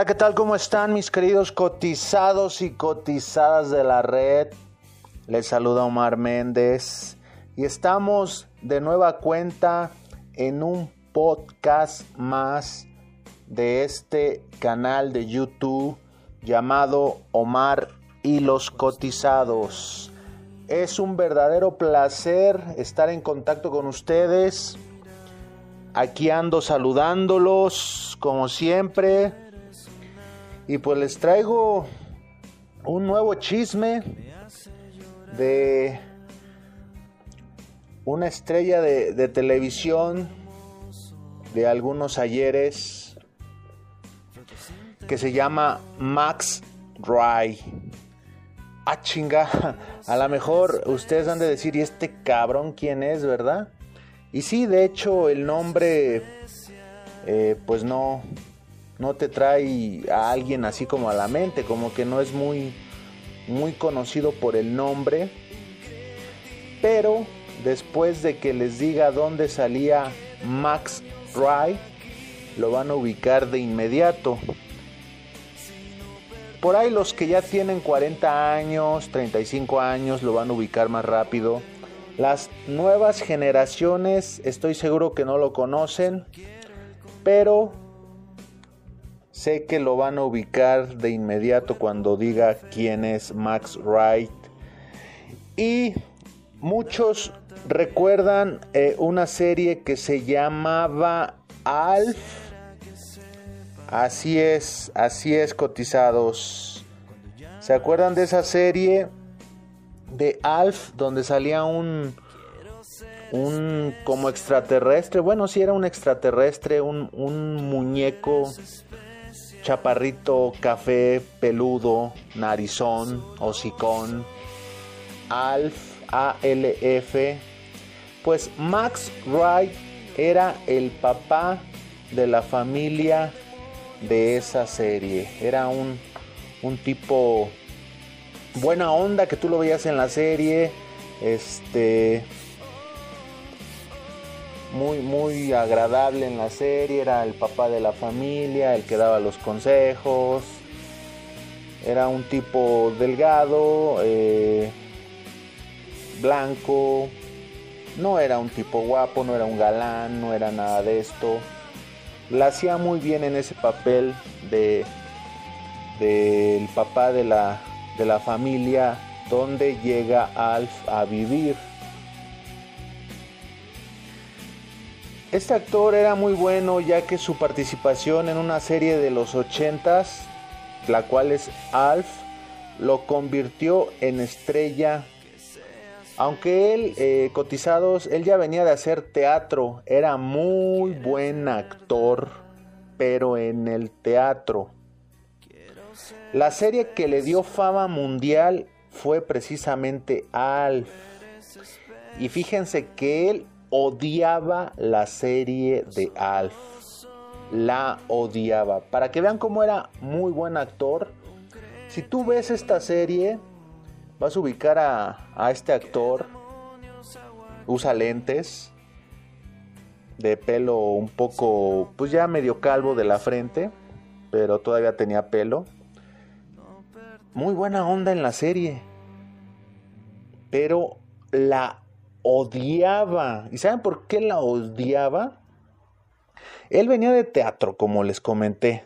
Hola, ¿qué tal? ¿Cómo están mis queridos cotizados y cotizadas de la red? Les saluda Omar Méndez y estamos de nueva cuenta en un podcast más de este canal de YouTube llamado Omar y los cotizados. Es un verdadero placer estar en contacto con ustedes. Aquí ando saludándolos como siempre. Y pues les traigo un nuevo chisme de una estrella de, televisión de algunos ayeres que se llama Max Ray. Ah, chinga, a lo mejor ustedes han de decir, ¿y este cabrón quién es, verdad? Y sí, de hecho, el nombre, eh, pues no, no te trae a alguien así como a la mente, como que no es muy, muy conocido por el nombre. Pero después de que les diga dónde salía Max Wright, lo van a ubicar de inmediato. Por ahí los que ya tienen 40 años, 35 años, lo van a ubicar más rápido. Las nuevas generaciones estoy seguro que no lo conocen, pero sé que lo van a ubicar de inmediato cuando diga quién es Max Wright. Y muchos recuerdan eh, una serie que se llamaba Alf Así es, así es, cotizados. ¿Se acuerdan de esa serie de Alf donde salía un un como extraterrestre? Bueno, sí era un extraterrestre, un, un muñeco chaparrito, café, peludo, narizón, hocicón. Alf, A-L-F. Pues Max Wright era el papá de la familia de esa serie. Era un, un tipo buena onda que tú lo veías en la serie. Este. Muy, muy agradable en la serie. Era el papá de la familia, el que daba los consejos. Era un tipo delgado, eh, blanco. No era un tipo guapo, no era un galán, no era nada de esto la hacía muy bien en ese papel de del papá de la, de la familia donde llega Alf a vivir. Este actor era muy bueno ya que su participación en una serie de los 80 la cual es Alf, lo convirtió en estrella aunque él, eh, cotizados, él ya venía de hacer teatro, era muy buen actor, pero en el teatro. La serie que le dio fama mundial fue precisamente Alf. Y fíjense que él odiaba la serie de Alf. La odiaba. Para que vean cómo era muy buen actor. Si tú ves esta serie, Vas a ubicar a, este actor. Usa lentes. De pelo un poco, pues ya medio calvo de la frente. Pero todavía tenía pelo. Muy buena onda en la serie. Pero la odiaba. ¿Y saben por qué la odiaba? Él venía de teatro, como les comenté.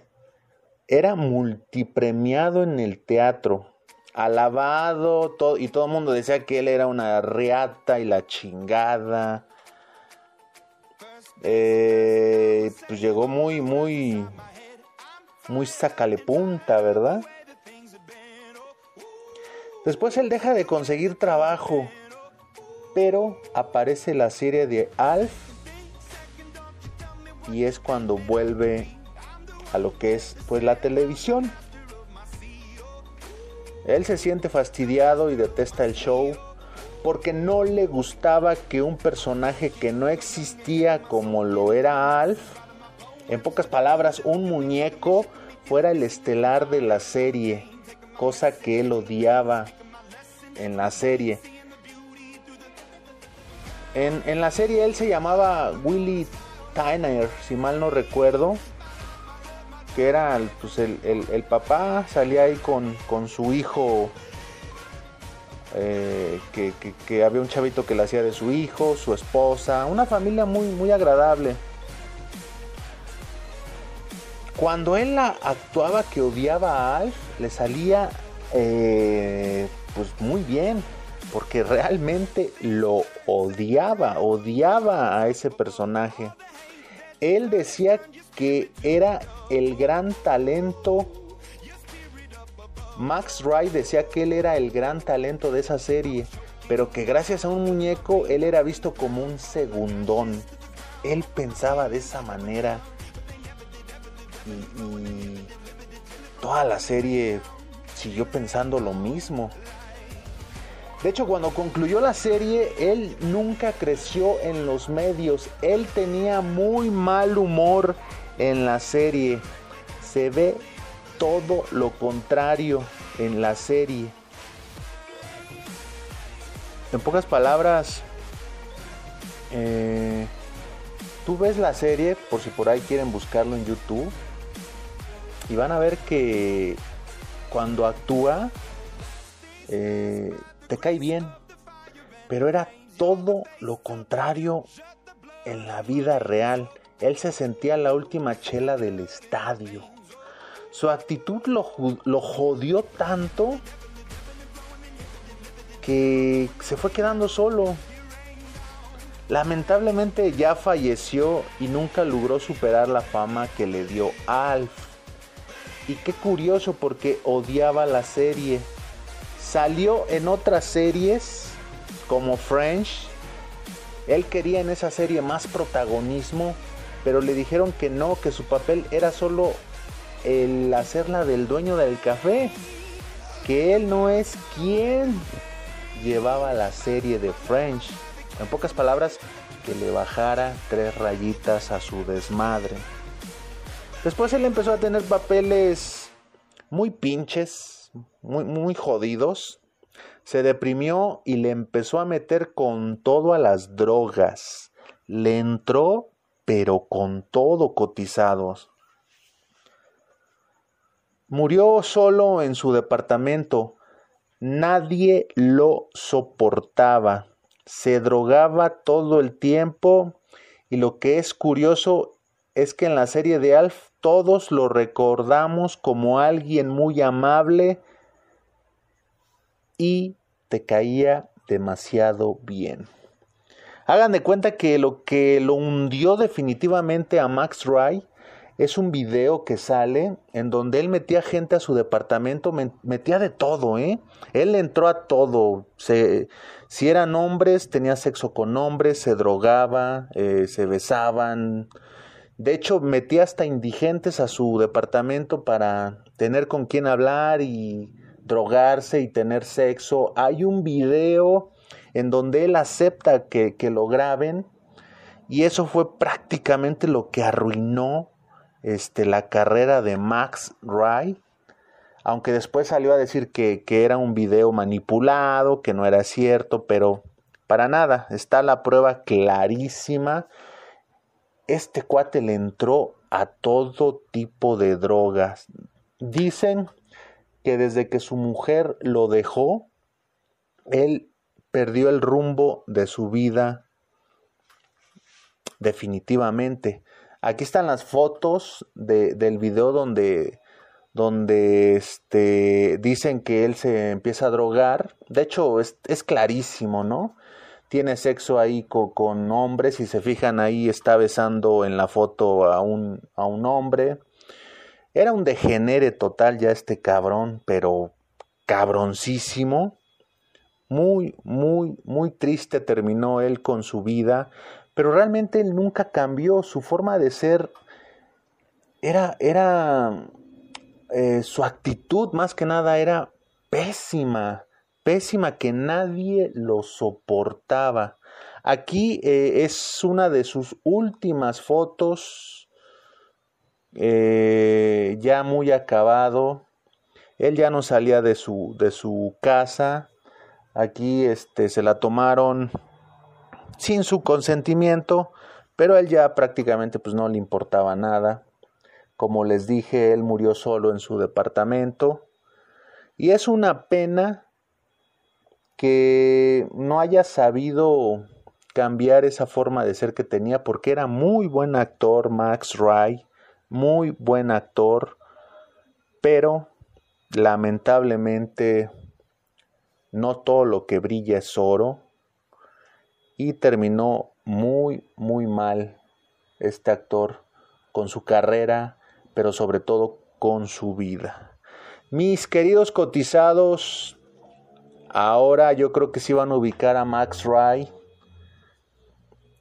Era multipremiado en el teatro alabado todo, y todo el mundo decía que él era una riata y la chingada. Eh, pues llegó muy, muy, muy sacale punta, ¿verdad? Después él deja de conseguir trabajo, pero aparece la serie de Alf y es cuando vuelve a lo que es pues la televisión. Él se siente fastidiado y detesta el show porque no le gustaba que un personaje que no existía como lo era Alf, en pocas palabras, un muñeco, fuera el estelar de la serie, cosa que él odiaba en la serie. En, la serie él se llamaba Willy Tyner, si mal no recuerdo. que era pues, el, papá, salía ahí con, con su hijo, eh, que, había un chavito que le hacía de su hijo, su esposa, una familia muy, muy agradable. Cuando él actuaba que odiaba a Alf, le salía eh, pues muy bien, porque realmente lo odiaba, odiaba a ese personaje. Él decía que era el gran talento. Max Wright decía que él era el gran talento de esa serie, pero que gracias a un muñeco él era visto como un segundón. Él pensaba de esa manera y, toda la serie siguió pensando lo mismo. De hecho, cuando concluyó la serie, él nunca creció en los medios. Él tenía muy mal humor en la serie. Se ve todo lo contrario en la serie. En pocas palabras, eh, tú ves la serie, por si por ahí quieren buscarlo en YouTube, y van a ver que cuando actúa, eh, te cae bien, pero era todo lo contrario en la vida real. Él se sentía la última chela del estadio. Su actitud lo, lo jodió tanto que se fue quedando solo. Lamentablemente ya falleció y nunca logró superar la fama que le dio Alf. Y qué curioso porque odiaba la serie. Salió en otras series como French. Él quería en esa serie más protagonismo, pero le dijeron que no, que su papel era solo el hacerla del dueño del café, que él no es quien llevaba la serie de French. En pocas palabras, que le bajara tres rayitas a su desmadre. Después él empezó a tener papeles muy pinches, muy, muy jodidos. Se deprimió y le empezó a meter con todo a las drogas. Le entró, pero con todo cotizados. Murió solo en su departamento. Nadie lo soportaba. Se drogaba todo el tiempo y lo que es curioso es que en la serie de Alf todos lo recordamos como alguien muy amable y te caía demasiado bien. Hagan de cuenta que lo que lo hundió definitivamente a Max Wright es un video que sale en donde él metía gente a su departamento, metía de todo, ¿eh? Él entró a todo. Si eran hombres, tenía sexo con hombres, se drogaba, eh, se besaban, de hecho, metía hasta indigentes a su departamento para tener con quién hablar y drogarse y tener sexo. Hay un video en donde él acepta que, lo graben y eso fue prácticamente lo que arruinó este, la carrera de Max Wright. Aunque después salió a decir que, que era un video manipulado, que no era cierto, pero para nada, está la prueba clarísima este cuate le entró a todo tipo de drogas. Dicen que desde que su mujer lo dejó, él perdió el rumbo de su vida definitivamente. Aquí están las fotos del video donde, donde este, dicen que él se empieza a drogar. De hecho, es, es clarísimo, ¿no? Tiene sexo ahí con, hombres, si se fijan ahí está besando en la foto a un, a un hombre. Era un degenere total ya este cabrón, pero cabroncísimo. Muy, muy, muy triste terminó él con su vida, pero realmente él nunca cambió. Su forma de ser era, era, eh, su actitud más que nada era pésima pésima que nadie lo soportaba. Aquí eh, es una de sus últimas fotos, eh, ya muy acabado. Él ya no salía de su, de su casa. Aquí este, se la tomaron sin su consentimiento, pero él ya prácticamente pues no le importaba nada. Como les dije, él murió solo en su departamento. Y es una pena que no haya sabido cambiar esa forma de ser que tenía porque era muy buen actor Max Ray, muy buen actor, pero lamentablemente no todo lo que brilla es oro y terminó muy muy mal este actor con su carrera, pero sobre todo con su vida. Mis queridos cotizados, ahora yo creo que sí van a ubicar a Max Ray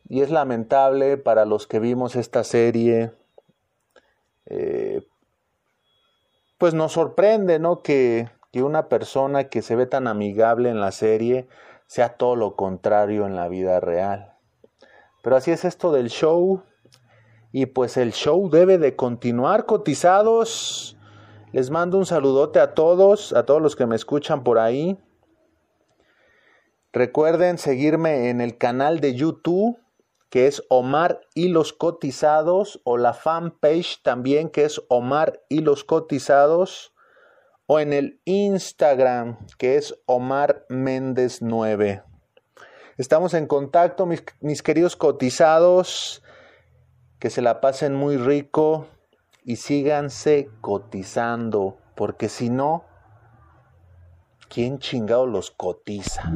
y es lamentable para los que vimos esta serie. Eh, pues nos sorprende, ¿no? Que, que una persona que se ve tan amigable en la serie sea todo lo contrario en la vida real. Pero así es esto del show. Y pues el show debe de continuar cotizados. Les mando un saludote a todos, a todos los que me escuchan por ahí. Recuerden seguirme en el canal de YouTube que es Omar y los cotizados, o la fanpage también, que es Omar y los cotizados, o en el Instagram, que es Omar Méndez 9. Estamos en contacto, mis, mis queridos cotizados, que se la pasen muy rico y síganse cotizando, porque si no, ¿quién chingado los cotiza?